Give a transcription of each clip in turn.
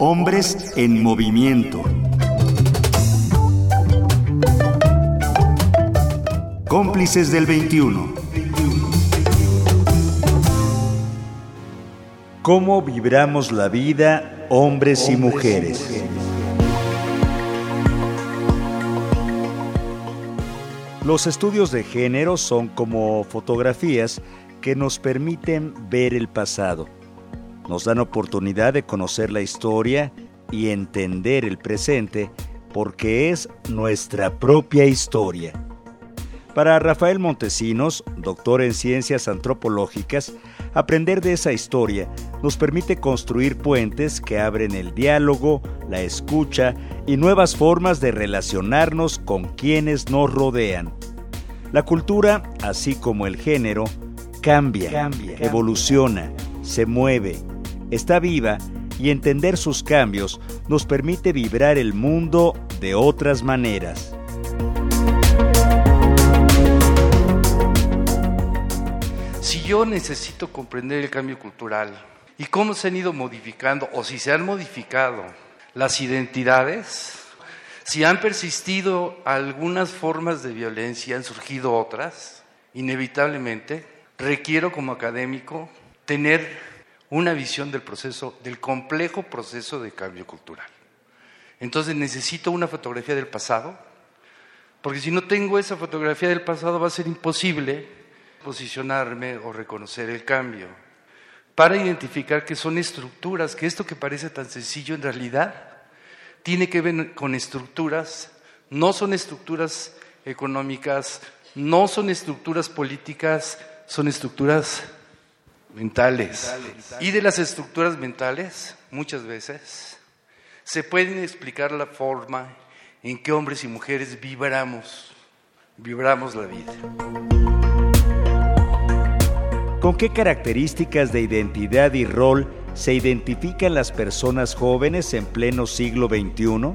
Hombres en movimiento. Cómplices del 21. ¿Cómo vibramos la vida, hombres y mujeres? Los estudios de género son como fotografías que nos permiten ver el pasado. Nos dan oportunidad de conocer la historia y entender el presente porque es nuestra propia historia. Para Rafael Montesinos, doctor en ciencias antropológicas, aprender de esa historia nos permite construir puentes que abren el diálogo, la escucha y nuevas formas de relacionarnos con quienes nos rodean. La cultura, así como el género, cambia, evoluciona, se mueve, está viva y entender sus cambios nos permite vibrar el mundo de otras maneras. Si yo necesito comprender el cambio cultural y cómo se han ido modificando o si se han modificado las identidades, si han persistido algunas formas de violencia, han surgido otras, inevitablemente requiero como académico tener una visión del proceso, del complejo proceso de cambio cultural. Entonces necesito una fotografía del pasado, porque si no tengo esa fotografía del pasado va a ser imposible posicionarme o reconocer el cambio, para identificar que son estructuras, que esto que parece tan sencillo en realidad tiene que ver con estructuras, no son estructuras económicas, no son estructuras políticas, son estructuras mentales. Y de las estructuras mentales, muchas veces, se pueden explicar la forma en que hombres y mujeres vibramos, vibramos la vida. ¿Con qué características de identidad y rol se identifican las personas jóvenes en pleno siglo XXI?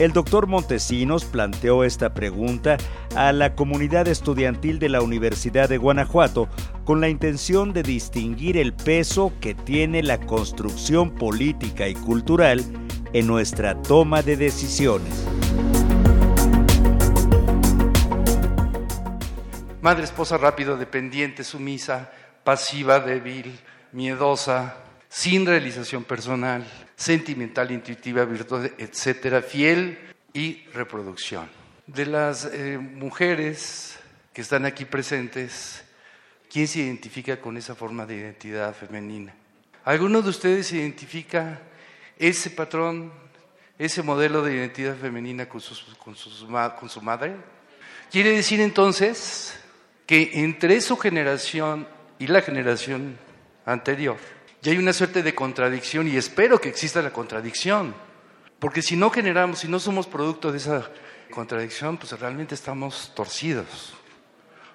El doctor Montesinos planteó esta pregunta a la comunidad estudiantil de la Universidad de Guanajuato con la intención de distinguir el peso que tiene la construcción política y cultural en nuestra toma de decisiones. Madre, esposa rápido, dependiente, sumisa, pasiva, débil, miedosa, sin realización personal, sentimental, intuitiva, virtud, etcétera, fiel y reproducción. De las eh, mujeres que están aquí presentes, ¿quién se identifica con esa forma de identidad femenina? ¿Alguno de ustedes identifica ese patrón, ese modelo de identidad femenina con, con su madre? Quiere decir entonces que entre su generación y la generación anterior, ya hay una suerte de contradicción y espero que exista la contradicción, porque si no generamos, si no somos producto de esa contradicción, pues realmente estamos torcidos.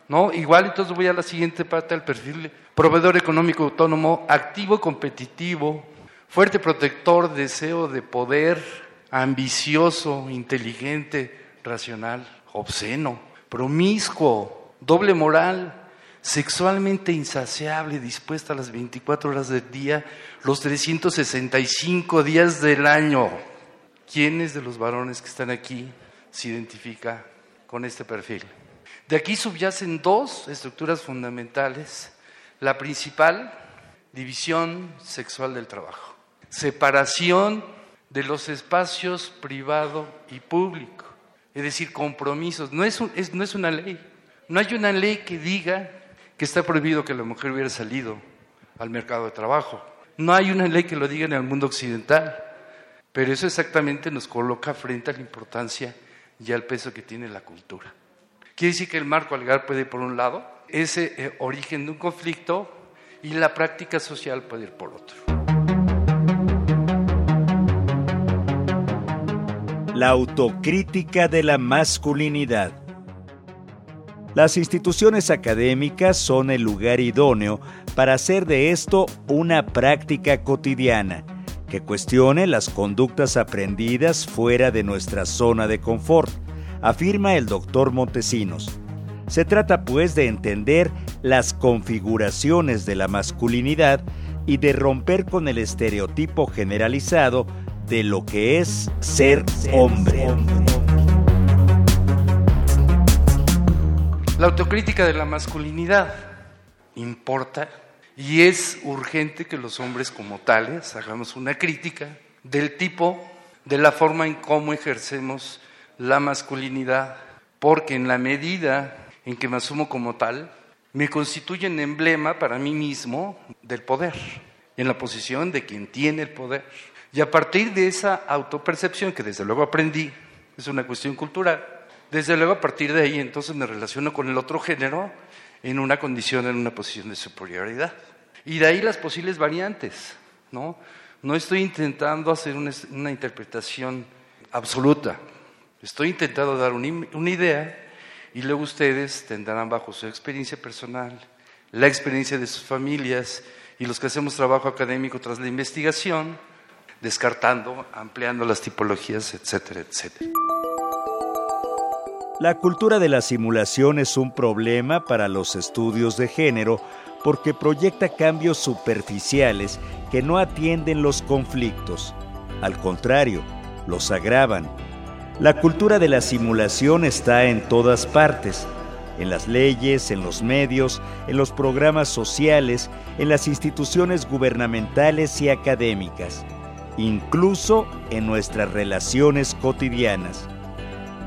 ¿No? Igual entonces voy a la siguiente parte del perfil, proveedor económico autónomo, activo, competitivo, fuerte protector, deseo de poder, ambicioso, inteligente, racional, obsceno, promiscuo, doble moral, sexualmente insaciable, dispuesta a las 24 horas del día, los 365 días del año. ¿Quiénes de los varones que están aquí se identifica con este perfil? De aquí subyacen dos estructuras fundamentales. La principal, división sexual del trabajo. Separación de los espacios privado y público. Es decir, compromisos. No es, no es una ley. No hay una ley que diga que está prohibido que la mujer hubiera salido al mercado de trabajo. No hay una ley que lo diga en el mundo occidental, pero eso exactamente nos coloca frente a la importancia y al peso que tiene la cultura. Quiere decir que el marco legal puede ir por un lado, ese eh, origen de un conflicto, y la práctica social puede ir por otro. La autocrítica de la masculinidad. Las instituciones académicas son el lugar idóneo para hacer de esto una práctica cotidiana, que cuestione las conductas aprendidas fuera de nuestra zona de confort, afirma el doctor Montesinos. Se trata pues de entender las configuraciones de la masculinidad y de romper con el estereotipo generalizado de lo que es ser hombre. La autocrítica de la masculinidad importa y es urgente que los hombres como tales hagamos una crítica del tipo, de la forma en cómo ejercemos la masculinidad, porque en la medida en que me asumo como tal, me constituyen emblema para mí mismo del poder, en la posición de quien tiene el poder. Y a partir de esa autopercepción, que desde luego aprendí, es una cuestión cultural, desde luego a partir de ahí entonces me relaciono con el otro género en una condición, en una posición de superioridad. Y de ahí las posibles variantes, ¿no? No estoy intentando hacer una, interpretación absoluta, estoy intentando dar una idea y luego ustedes tendrán bajo su experiencia personal, la experiencia de sus familias y los que hacemos trabajo académico tras la investigación, descartando, ampliando las tipologías, etcétera, etcétera. La cultura de la simulación es un problema para los estudios de género porque proyecta cambios superficiales que no atienden los conflictos. Al contrario, los agravan la cultura de la simulación está en todas partes, en las leyes, en los medios, en los programas sociales, en las instituciones gubernamentales y académicas, incluso en nuestras relaciones cotidianas.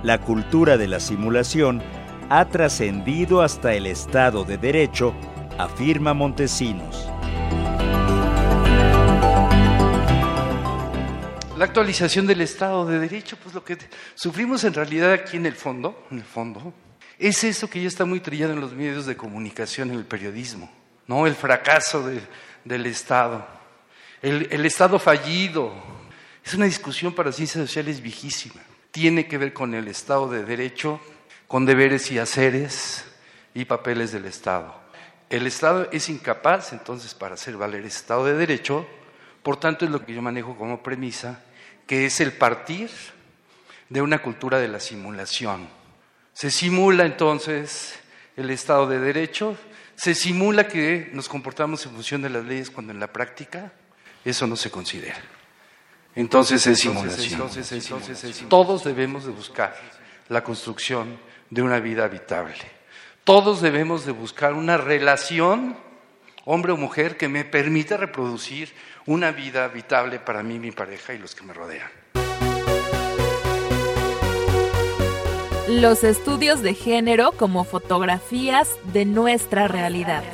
La cultura de la simulación ha trascendido hasta el Estado de Derecho, afirma Montesinos. La actualización del Estado de Derecho, pues lo que sufrimos en realidad aquí en el fondo, en el fondo, es eso que ya está muy trillado en los medios de comunicación, en el periodismo, ¿no? El fracaso del Estado, el, el Estado fallido. Es una discusión para ciencias sociales viejísima. Tiene que ver con el Estado de Derecho, con deberes y haceres y papeles del Estado. El Estado es incapaz, entonces, para hacer valer ese Estado de Derecho, por tanto, es lo que yo manejo como premisa, que es el partir de una cultura de la simulación. Se simula entonces el Estado de Derecho, se simula que nos comportamos en función de las leyes cuando en la práctica eso no se considera. Entonces es simulación. Todos debemos de buscar la construcción de una vida habitable. Todos debemos de buscar una relación, hombre o mujer, que me permita reproducir una vida habitable para mí, mi pareja y los que me rodean. Los estudios de género como fotografías de nuestra realidad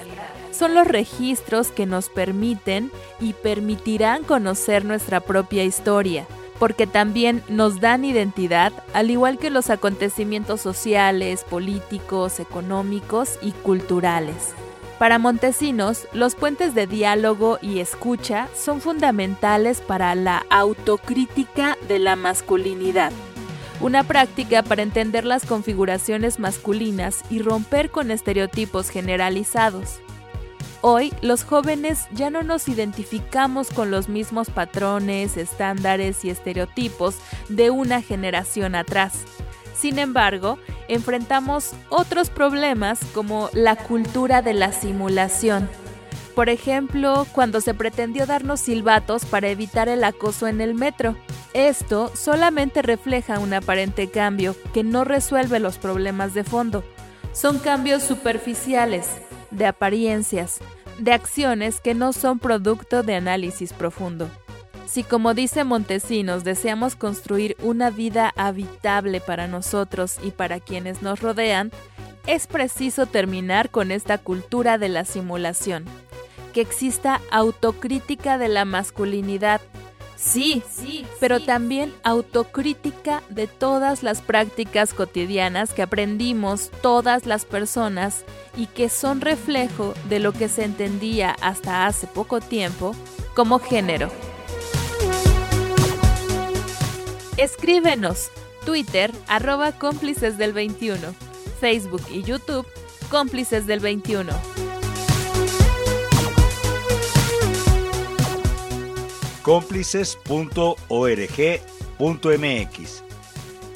son los registros que nos permiten y permitirán conocer nuestra propia historia, porque también nos dan identidad, al igual que los acontecimientos sociales, políticos, económicos y culturales. Para Montesinos, los puentes de diálogo y escucha son fundamentales para la autocrítica de la masculinidad, una práctica para entender las configuraciones masculinas y romper con estereotipos generalizados. Hoy los jóvenes ya no nos identificamos con los mismos patrones, estándares y estereotipos de una generación atrás. Sin embargo, enfrentamos otros problemas como la cultura de la simulación. Por ejemplo, cuando se pretendió darnos silbatos para evitar el acoso en el metro. Esto solamente refleja un aparente cambio que no resuelve los problemas de fondo. Son cambios superficiales, de apariencias, de acciones que no son producto de análisis profundo. Si como dice Montesinos deseamos construir una vida habitable para nosotros y para quienes nos rodean, es preciso terminar con esta cultura de la simulación, que exista autocrítica de la masculinidad, sí, sí, pero también autocrítica de todas las prácticas cotidianas que aprendimos todas las personas y que son reflejo de lo que se entendía hasta hace poco tiempo como género. Escríbenos. Twitter, arroba cómplices del 21. Facebook y YouTube, cómplices del 21. cómplices.org.mx.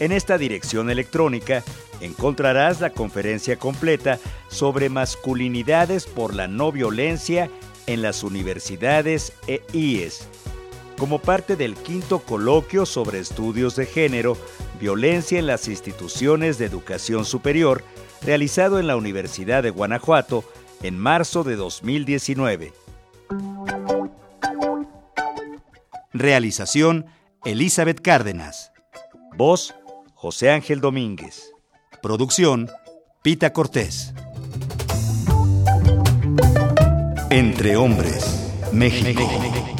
En esta dirección electrónica encontrarás la conferencia completa sobre masculinidades por la no violencia en las universidades e IES, como parte del quinto coloquio sobre estudios de género, violencia en las instituciones de educación superior, realizado en la Universidad de Guanajuato en marzo de 2019. Realización Elizabeth Cárdenas. Voz José Ángel Domínguez. Producción Pita Cortés. Entre Hombres, México.